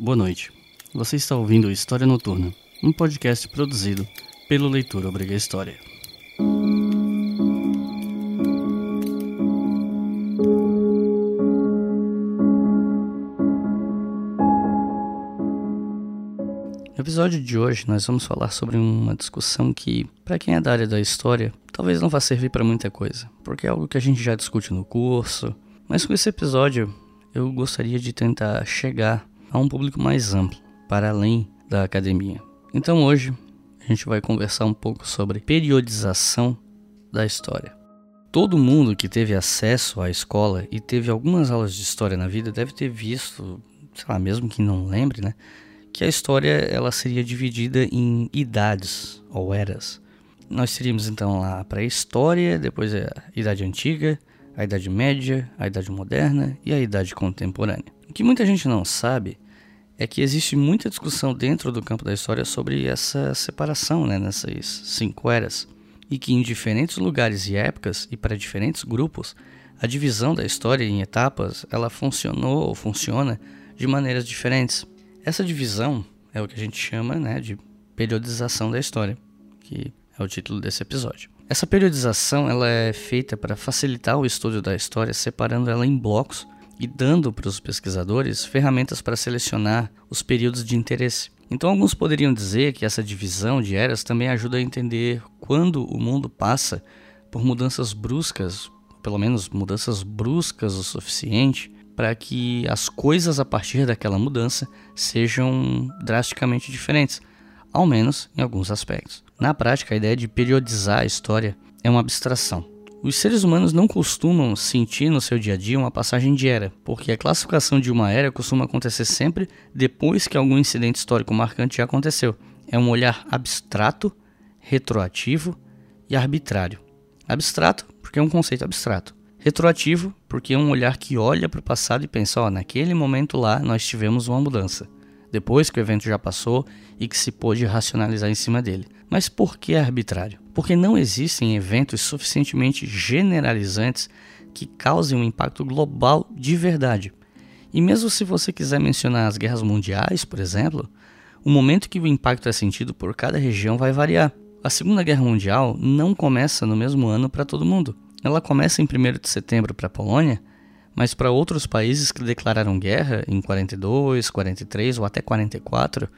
Boa noite. Você está ouvindo História Noturna, um podcast produzido pelo Leitura Obriga História. No episódio de hoje, nós vamos falar sobre uma discussão que, para quem é da área da história, talvez não vá servir para muita coisa, porque é algo que a gente já discute no curso. Mas com esse episódio, eu gostaria de tentar chegar a um público mais amplo, para além da academia. Então hoje a gente vai conversar um pouco sobre periodização da história. Todo mundo que teve acesso à escola e teve algumas aulas de história na vida deve ter visto, sei lá, mesmo que não lembre, né, que a história ela seria dividida em idades ou eras. Nós teríamos então lá a pré-história, depois a Idade Antiga, a Idade Média, a Idade Moderna e a Idade Contemporânea. Que muita gente não sabe é que existe muita discussão dentro do campo da história sobre essa separação né, nessas cinco eras, e que em diferentes lugares e épocas e para diferentes grupos, a divisão da história em etapas ela funcionou ou funciona de maneiras diferentes. Essa divisão é o que a gente chama né, de periodização da história, que é o título desse episódio. Essa periodização ela é feita para facilitar o estudo da história, separando ela em blocos e dando para os pesquisadores ferramentas para selecionar os períodos de interesse. Então, alguns poderiam dizer que essa divisão de eras também ajuda a entender quando o mundo passa por mudanças bruscas, pelo menos mudanças bruscas o suficiente para que as coisas a partir daquela mudança sejam drasticamente diferentes, ao menos em alguns aspectos. Na prática, a ideia de periodizar a história é uma abstração. Os seres humanos não costumam sentir no seu dia a dia uma passagem de era, porque a classificação de uma era costuma acontecer sempre depois que algum incidente histórico marcante já aconteceu. É um olhar abstrato, retroativo e arbitrário. Abstrato, porque é um conceito abstrato. Retroativo, porque é um olhar que olha para o passado e pensa: ó, naquele momento lá nós tivemos uma mudança, depois que o evento já passou e que se pôde racionalizar em cima dele. Mas por que arbitrário? Porque não existem eventos suficientemente generalizantes que causem um impacto global de verdade. E mesmo se você quiser mencionar as guerras mundiais, por exemplo, o momento que o impacto é sentido por cada região vai variar. A Segunda Guerra Mundial não começa no mesmo ano para todo mundo. Ela começa em 1 de setembro para a Polônia, mas para outros países que declararam guerra em 42, 43 ou até 44,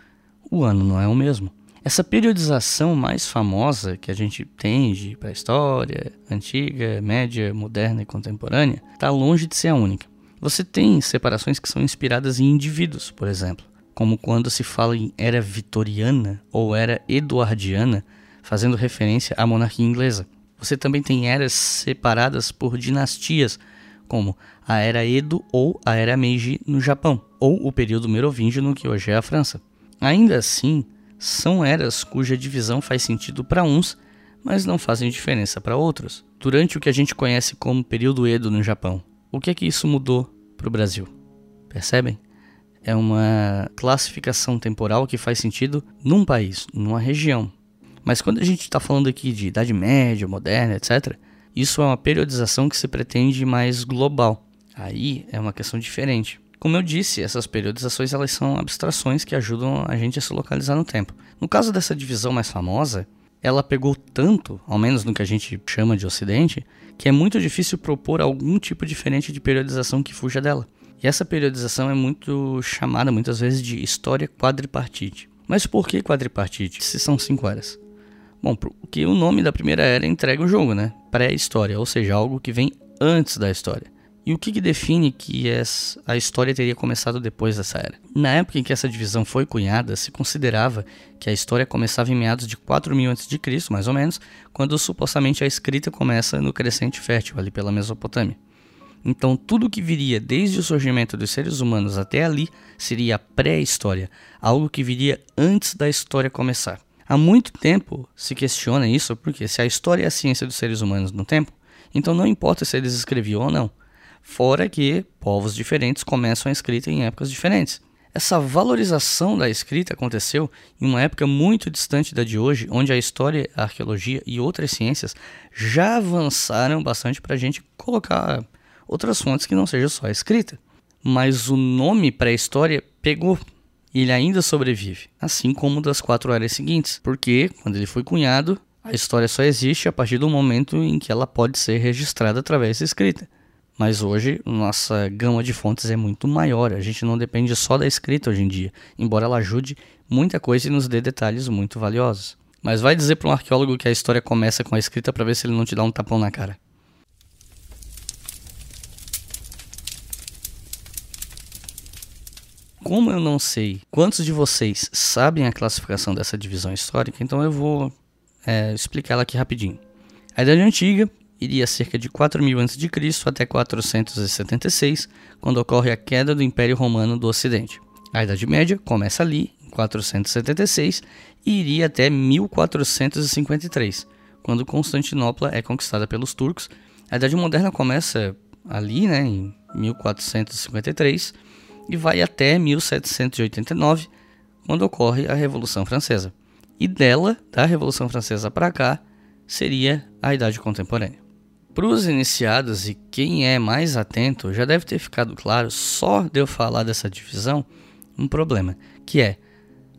o ano não é o mesmo. Essa periodização mais famosa que a gente tem de pré-história, antiga, média, moderna e contemporânea, está longe de ser a única. Você tem separações que são inspiradas em indivíduos, por exemplo, como quando se fala em era vitoriana ou era eduardiana, fazendo referência à monarquia inglesa. Você também tem eras separadas por dinastias, como a era Edo ou a era Meiji no Japão, ou o período merovingio no que hoje é a França. Ainda assim, são eras cuja divisão faz sentido para uns, mas não fazem diferença para outros. Durante o que a gente conhece como período Edo no Japão, o que é que isso mudou para o Brasil? Percebem? É uma classificação temporal que faz sentido num país, numa região. Mas quando a gente está falando aqui de Idade Média, Moderna, etc., isso é uma periodização que se pretende mais global. Aí é uma questão diferente. Como eu disse, essas periodizações elas são abstrações que ajudam a gente a se localizar no tempo. No caso dessa divisão mais famosa, ela pegou tanto, ao menos no que a gente chama de Ocidente, que é muito difícil propor algum tipo diferente de periodização que fuja dela. E essa periodização é muito chamada muitas vezes de história quadripartite. Mas por que quadripartite, se são cinco eras? Bom, porque o nome da primeira era entrega o jogo, né? Pré-história, ou seja, algo que vem antes da história. E o que, que define que a história teria começado depois dessa era? Na época em que essa divisão foi cunhada, se considerava que a história começava em meados de 4000 a.C., mais ou menos, quando supostamente a escrita começa no crescente fértil, ali pela Mesopotâmia. Então, tudo que viria desde o surgimento dos seres humanos até ali seria a pré-história, algo que viria antes da história começar. Há muito tempo se questiona isso, porque se a história é a ciência dos seres humanos no tempo, então não importa se eles escreviam ou não. Fora que povos diferentes começam a escrita em épocas diferentes. Essa valorização da escrita aconteceu em uma época muito distante da de hoje, onde a história, a arqueologia e outras ciências já avançaram bastante para a gente colocar outras fontes que não sejam só a escrita. Mas o nome pré-história pegou, e ele ainda sobrevive, assim como das quatro eras seguintes, porque quando ele foi cunhado, a história só existe a partir do momento em que ela pode ser registrada através da escrita. Mas hoje, nossa gama de fontes é muito maior, a gente não depende só da escrita hoje em dia, embora ela ajude muita coisa e nos dê detalhes muito valiosos. Mas vai dizer para um arqueólogo que a história começa com a escrita para ver se ele não te dá um tapão na cara. Como eu não sei quantos de vocês sabem a classificação dessa divisão histórica, então eu vou é, explicar ela aqui rapidinho. A Idade Antiga iria cerca de 4000 a.C. até 476, quando ocorre a queda do Império Romano do Ocidente. A Idade Média começa ali, em 476, e iria até 1453, quando Constantinopla é conquistada pelos turcos. A Idade Moderna começa ali, né, em 1453, e vai até 1789, quando ocorre a Revolução Francesa. E dela, da Revolução Francesa para cá, seria a Idade Contemporânea. Para os iniciados e quem é mais atento, já deve ter ficado claro, só de eu falar dessa divisão, um problema, que é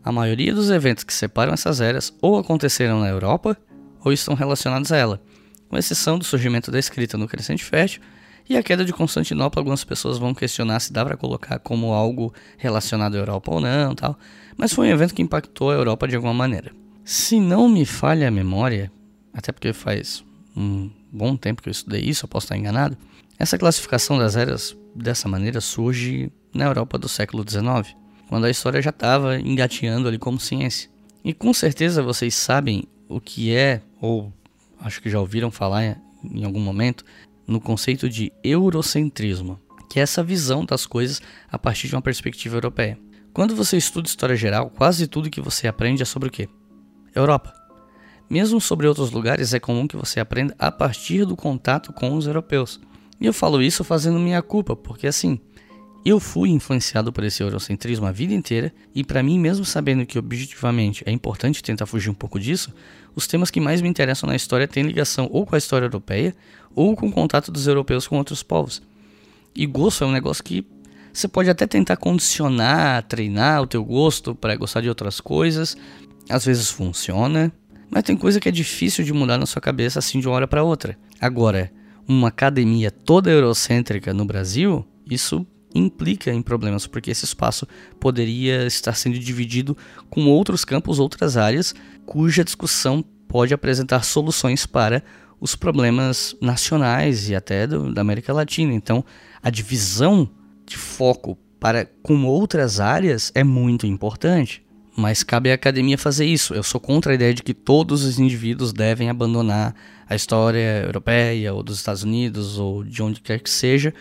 a maioria dos eventos que separam essas eras ou aconteceram na Europa ou estão relacionados a ela, com exceção do surgimento da escrita no Crescente Fértil e a queda de Constantinopla. Algumas pessoas vão questionar se dá para colocar como algo relacionado à Europa ou não, tal, mas foi um evento que impactou a Europa de alguma maneira. Se não me falha a memória, até porque faz um bom tempo que eu estudei isso, eu posso estar enganado. Essa classificação das eras dessa maneira surge na Europa do século XIX, quando a história já estava engateando ali como ciência. E com certeza vocês sabem o que é, ou acho que já ouviram falar em algum momento, no conceito de eurocentrismo, que é essa visão das coisas a partir de uma perspectiva europeia. Quando você estuda história geral, quase tudo que você aprende é sobre o quê? Europa. Mesmo sobre outros lugares, é comum que você aprenda a partir do contato com os europeus. E eu falo isso fazendo minha culpa, porque assim, eu fui influenciado por esse eurocentrismo a vida inteira, e para mim, mesmo sabendo que objetivamente é importante tentar fugir um pouco disso, os temas que mais me interessam na história têm ligação ou com a história europeia ou com o contato dos europeus com outros povos. E gosto é um negócio que você pode até tentar condicionar, treinar o teu gosto para gostar de outras coisas. Às vezes funciona, mas tem coisa que é difícil de mudar na sua cabeça assim de uma hora para outra. Agora, uma academia toda eurocêntrica no Brasil, isso implica em problemas, porque esse espaço poderia estar sendo dividido com outros campos, outras áreas, cuja discussão pode apresentar soluções para os problemas nacionais e até do, da América Latina. Então, a divisão de foco para com outras áreas é muito importante. Mas cabe à academia fazer isso. Eu sou contra a ideia de que todos os indivíduos devem abandonar a história europeia ou dos Estados Unidos ou de onde quer que seja,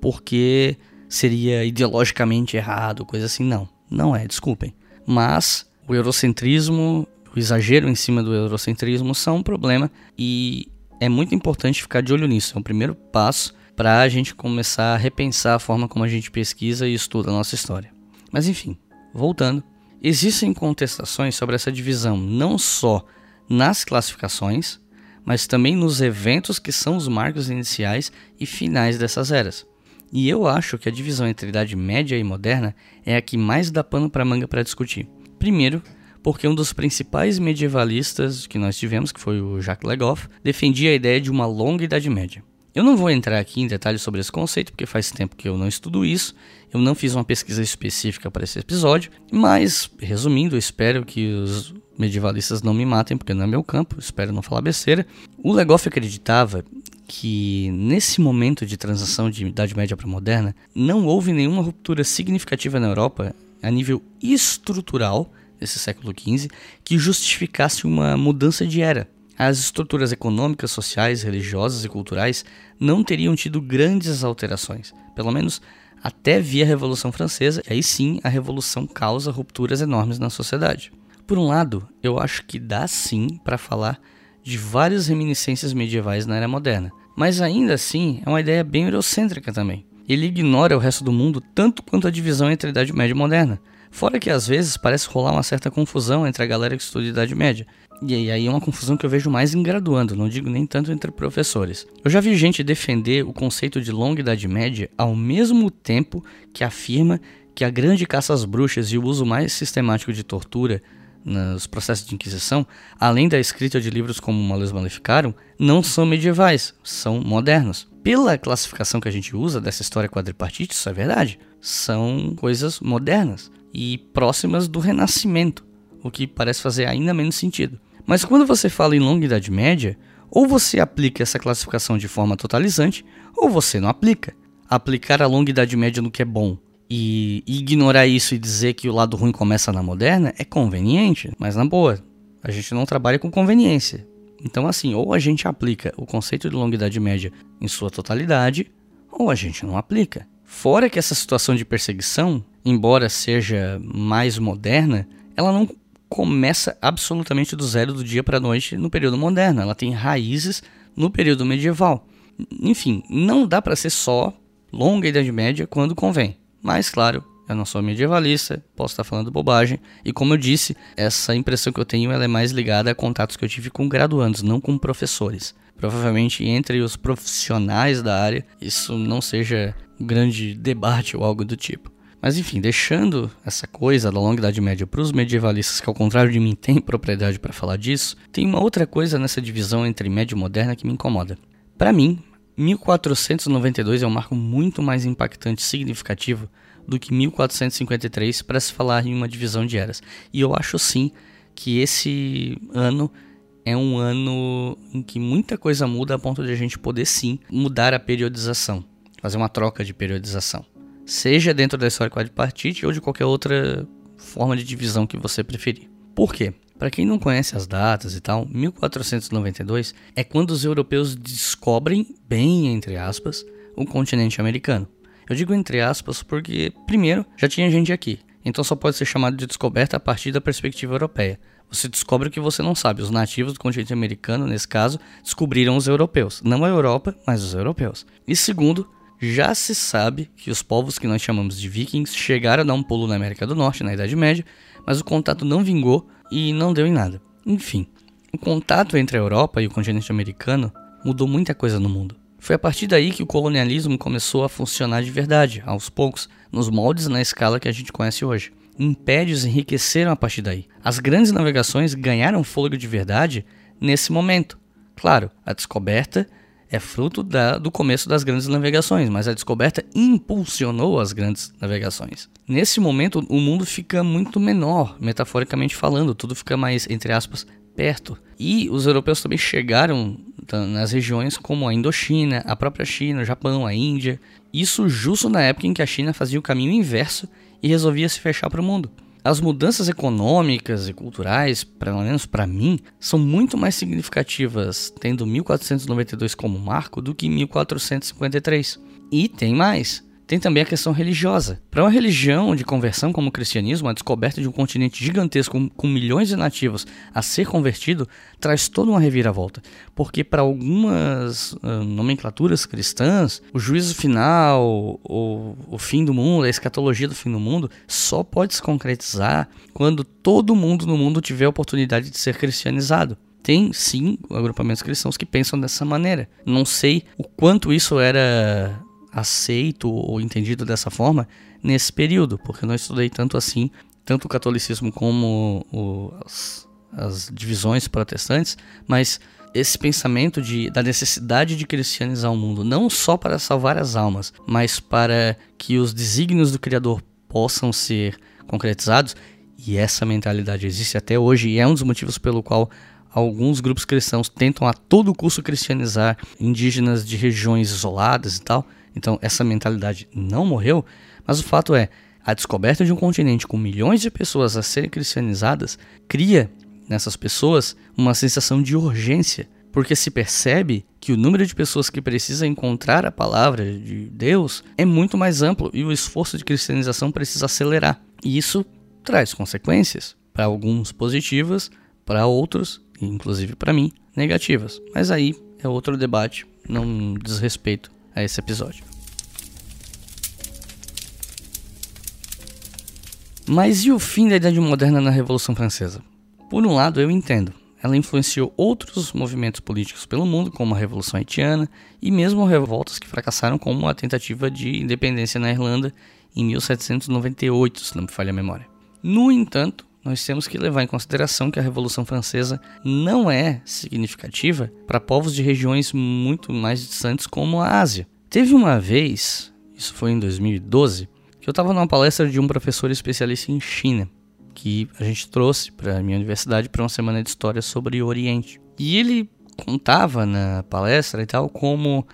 porque seria ideologicamente errado, coisa assim. Não, não é, desculpem. Mas o eurocentrismo, o exagero em cima do eurocentrismo são um problema e é muito importante ficar de olho nisso. É o primeiro passo para a gente começar a repensar a forma como a gente pesquisa e estuda a nossa história. Mas enfim, voltando. Existem contestações sobre essa divisão não só nas classificações, mas também nos eventos que são os marcos iniciais e finais dessas eras. E eu acho que a divisão entre Idade Média e Moderna é a que mais dá pano para manga para discutir. Primeiro, porque um dos principais medievalistas que nós tivemos, que foi o Jacques Legoff, defendia a ideia de uma longa Idade Média. Eu não vou entrar aqui em detalhes sobre esse conceito, porque faz tempo que eu não estudo isso, eu não fiz uma pesquisa específica para esse episódio, mas, resumindo, eu espero que os medievalistas não me matem, porque não é meu campo, espero não falar besteira. O Legoff acreditava que nesse momento de transição de Idade Média para Moderna, não houve nenhuma ruptura significativa na Europa a nível estrutural desse século XV que justificasse uma mudança de era. As estruturas econômicas, sociais, religiosas e culturais não teriam tido grandes alterações, pelo menos até via Revolução Francesa, e aí sim a Revolução causa rupturas enormes na sociedade. Por um lado, eu acho que dá sim para falar de várias reminiscências medievais na era moderna, mas ainda assim é uma ideia bem eurocêntrica também. Ele ignora o resto do mundo tanto quanto a divisão entre a Idade Média e Moderna. Fora que às vezes parece rolar uma certa confusão entre a galera que estuda Idade Média. E aí é uma confusão que eu vejo mais em graduando, não digo nem tanto entre professores. Eu já vi gente defender o conceito de longa Idade Média ao mesmo tempo que afirma que a grande caça às bruxas e o uso mais sistemático de tortura nos processos de Inquisição, além da escrita de livros como Malus Maleficarum, não são medievais, são modernos. Pela classificação que a gente usa dessa história quadripartite, isso é verdade. São coisas modernas e próximas do Renascimento, o que parece fazer ainda menos sentido. Mas quando você fala em longa Idade Média, ou você aplica essa classificação de forma totalizante, ou você não aplica. Aplicar a longa Idade Média no que é bom e ignorar isso e dizer que o lado ruim começa na moderna é conveniente, mas na boa, a gente não trabalha com conveniência. Então, assim, ou a gente aplica o conceito de longa idade média em sua totalidade, ou a gente não aplica. Fora que essa situação de perseguição, embora seja mais moderna, ela não começa absolutamente do zero do dia para a noite no período moderno. Ela tem raízes no período medieval. Enfim, não dá para ser só longa idade média quando convém. Mas, claro, eu não sou medievalista, posso estar falando bobagem. E como eu disse, essa impressão que eu tenho é mais ligada a contatos que eu tive com graduandos, não com professores. Provavelmente entre os profissionais da área, isso não seja um grande debate ou algo do tipo. Mas enfim, deixando essa coisa da longa Idade Média para os medievalistas que, ao contrário de mim, têm propriedade para falar disso, tem uma outra coisa nessa divisão entre média e moderna que me incomoda. Para mim, 1492 é um marco muito mais impactante e significativo do que 1453 para se falar em uma divisão de eras. E eu acho sim que esse ano é um ano em que muita coisa muda a ponto de a gente poder sim mudar a periodização, fazer uma troca de periodização. Seja dentro da história quadripartite ou de qualquer outra forma de divisão que você preferir. Por quê? Para quem não conhece as datas e tal, 1492 é quando os europeus descobrem, bem entre aspas, o continente americano. Eu digo entre aspas porque, primeiro, já tinha gente aqui, então só pode ser chamado de descoberta a partir da perspectiva europeia. Você descobre o que você não sabe. Os nativos do continente americano, nesse caso, descobriram os europeus. Não a Europa, mas os europeus. E segundo, já se sabe que os povos que nós chamamos de vikings chegaram a dar um pulo na América do Norte na Idade Média, mas o contato não vingou e não deu em nada. Enfim, o contato entre a Europa e o continente americano mudou muita coisa no mundo. Foi a partir daí que o colonialismo começou a funcionar de verdade, aos poucos, nos moldes na escala que a gente conhece hoje. Impérios enriqueceram a partir daí. As grandes navegações ganharam fôlego de verdade nesse momento. Claro, a descoberta é fruto da, do começo das grandes navegações, mas a descoberta impulsionou as grandes navegações. Nesse momento, o mundo fica muito menor, metaforicamente falando, tudo fica mais, entre aspas, perto. E os europeus também chegaram nas regiões como a Indochina, a própria China, o Japão, a Índia. Isso justo na época em que a China fazia o caminho inverso e resolvia se fechar para o mundo. As mudanças econômicas e culturais, pelo menos para mim, são muito mais significativas tendo 1492 como marco do que 1453. E tem mais tem também a questão religiosa. Para uma religião de conversão como o cristianismo, a descoberta de um continente gigantesco com milhões de nativos a ser convertido traz toda uma reviravolta. Porque para algumas uh, nomenclaturas cristãs, o juízo final, o, o fim do mundo, a escatologia do fim do mundo, só pode se concretizar quando todo mundo no mundo tiver a oportunidade de ser cristianizado tem sim agrupamentos cristãos que pensam dessa maneira. Não sei o quanto isso era aceito ou entendido dessa forma nesse período, porque eu não estudei tanto assim, tanto o catolicismo como o, as, as, divisões protestantes, mas esse pensamento de, da necessidade de cristianizar o mundo, não só para salvar as almas, mas para que os desígnios do Criador possam ser concretizados, e essa mentalidade existe até hoje, e é um dos motivos pelo qual alguns grupos cristãos tentam a todo custo cristianizar indígenas de regiões isoladas e tal, então essa mentalidade não morreu, mas o fato é, a descoberta de um continente com milhões de pessoas a serem cristianizadas cria nessas pessoas uma sensação de urgência, porque se percebe que o número de pessoas que precisa encontrar a palavra de Deus é muito mais amplo e o esforço de cristianização precisa acelerar. E isso traz consequências, para alguns positivas, para outros, inclusive para mim, negativas. Mas aí é outro debate, não diz respeito a esse episódio. Mas e o fim da Idade Moderna na Revolução Francesa? Por um lado, eu entendo. Ela influenciou outros movimentos políticos pelo mundo, como a Revolução Haitiana, e mesmo revoltas que fracassaram, como a tentativa de independência na Irlanda em 1798, se não me falha a memória. No entanto, nós temos que levar em consideração que a Revolução Francesa não é significativa para povos de regiões muito mais distantes como a Ásia. Teve uma vez, isso foi em 2012, que eu estava numa palestra de um professor especialista em China, que a gente trouxe para a minha universidade para uma semana de história sobre o Oriente. E ele contava na palestra e tal como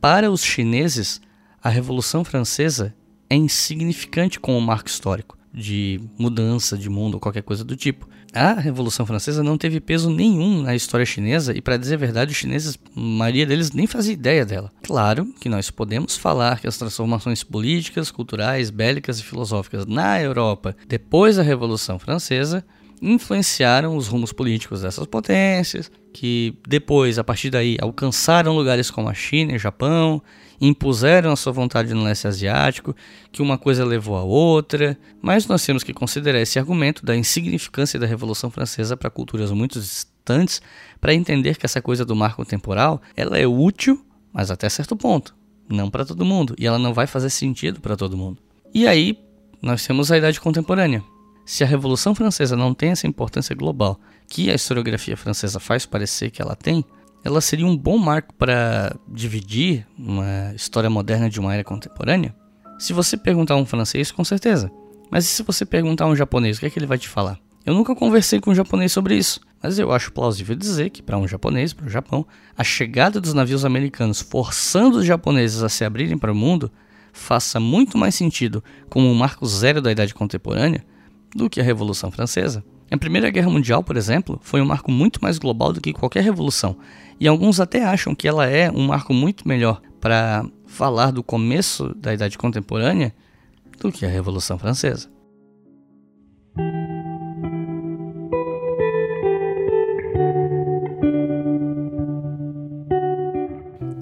para os chineses a Revolução Francesa é insignificante como marco histórico de mudança de mundo ou qualquer coisa do tipo. A Revolução Francesa não teve peso nenhum na história chinesa e, para dizer a verdade, os chineses, a maioria deles nem fazia ideia dela. Claro que nós podemos falar que as transformações políticas, culturais, bélicas e filosóficas na Europa depois da Revolução Francesa influenciaram os rumos políticos dessas potências, que depois, a partir daí, alcançaram lugares como a China e o Japão, impuseram a sua vontade no leste asiático, que uma coisa levou a outra, mas nós temos que considerar esse argumento da insignificância da Revolução Francesa para culturas muito distantes, para entender que essa coisa do marco temporal, ela é útil, mas até certo ponto, não para todo mundo, e ela não vai fazer sentido para todo mundo. E aí, nós temos a idade contemporânea. Se a Revolução Francesa não tem essa importância global que a historiografia francesa faz parecer que ela tem, ela seria um bom marco para dividir uma história moderna de uma era contemporânea? Se você perguntar a um francês, com certeza. Mas e se você perguntar a um japonês, o que é que ele vai te falar? Eu nunca conversei com um japonês sobre isso, mas eu acho plausível dizer que, para um japonês, para o Japão, a chegada dos navios americanos forçando os japoneses a se abrirem para o mundo faça muito mais sentido como um marco zero da idade contemporânea do que a Revolução Francesa. A Primeira Guerra Mundial, por exemplo, foi um marco muito mais global do que qualquer revolução, e alguns até acham que ela é um marco muito melhor para falar do começo da Idade Contemporânea do que a Revolução Francesa.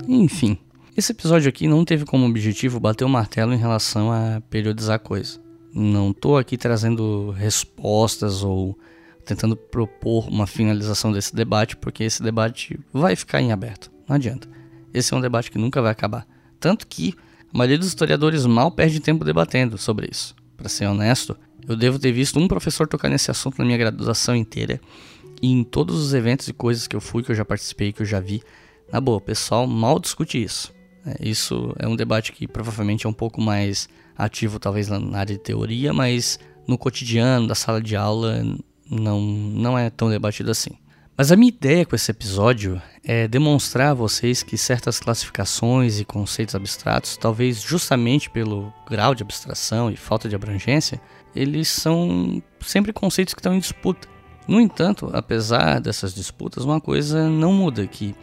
Enfim, esse episódio aqui não teve como objetivo bater o martelo em relação a periodizar coisas. Não estou aqui trazendo respostas ou tentando propor uma finalização desse debate, porque esse debate vai ficar em aberto. Não adianta. Esse é um debate que nunca vai acabar. Tanto que a maioria dos historiadores mal perde tempo debatendo sobre isso. Para ser honesto, eu devo ter visto um professor tocar nesse assunto na minha graduação inteira. E em todos os eventos e coisas que eu fui, que eu já participei, que eu já vi, na boa, o pessoal mal discute isso. É, isso é um debate que provavelmente é um pouco mais ativo, talvez na área de teoria, mas no cotidiano da sala de aula não, não é tão debatido assim. Mas a minha ideia com esse episódio é demonstrar a vocês que certas classificações e conceitos abstratos, talvez justamente pelo grau de abstração e falta de abrangência, eles são sempre conceitos que estão em disputa. No entanto, apesar dessas disputas, uma coisa não muda, que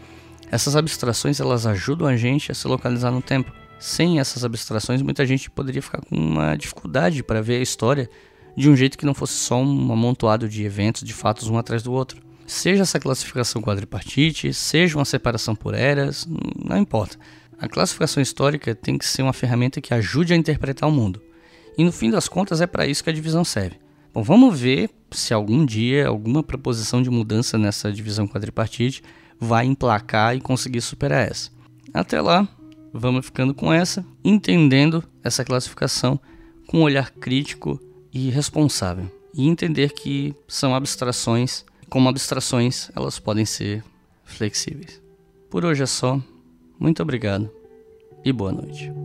essas abstrações elas ajudam a gente a se localizar no tempo. Sem essas abstrações, muita gente poderia ficar com uma dificuldade para ver a história de um jeito que não fosse só um amontoado de eventos, de fatos um atrás do outro. Seja essa classificação quadripartite, seja uma separação por eras, não importa. A classificação histórica tem que ser uma ferramenta que ajude a interpretar o mundo. E no fim das contas é para isso que a divisão serve. Bom, vamos ver se algum dia alguma proposição de mudança nessa divisão quadripartite vai emplacar e conseguir superar essa. Até lá, vamos ficando com essa, entendendo essa classificação com um olhar crítico e responsável. E entender que são abstrações, como abstrações, elas podem ser flexíveis. Por hoje é só. Muito obrigado e boa noite.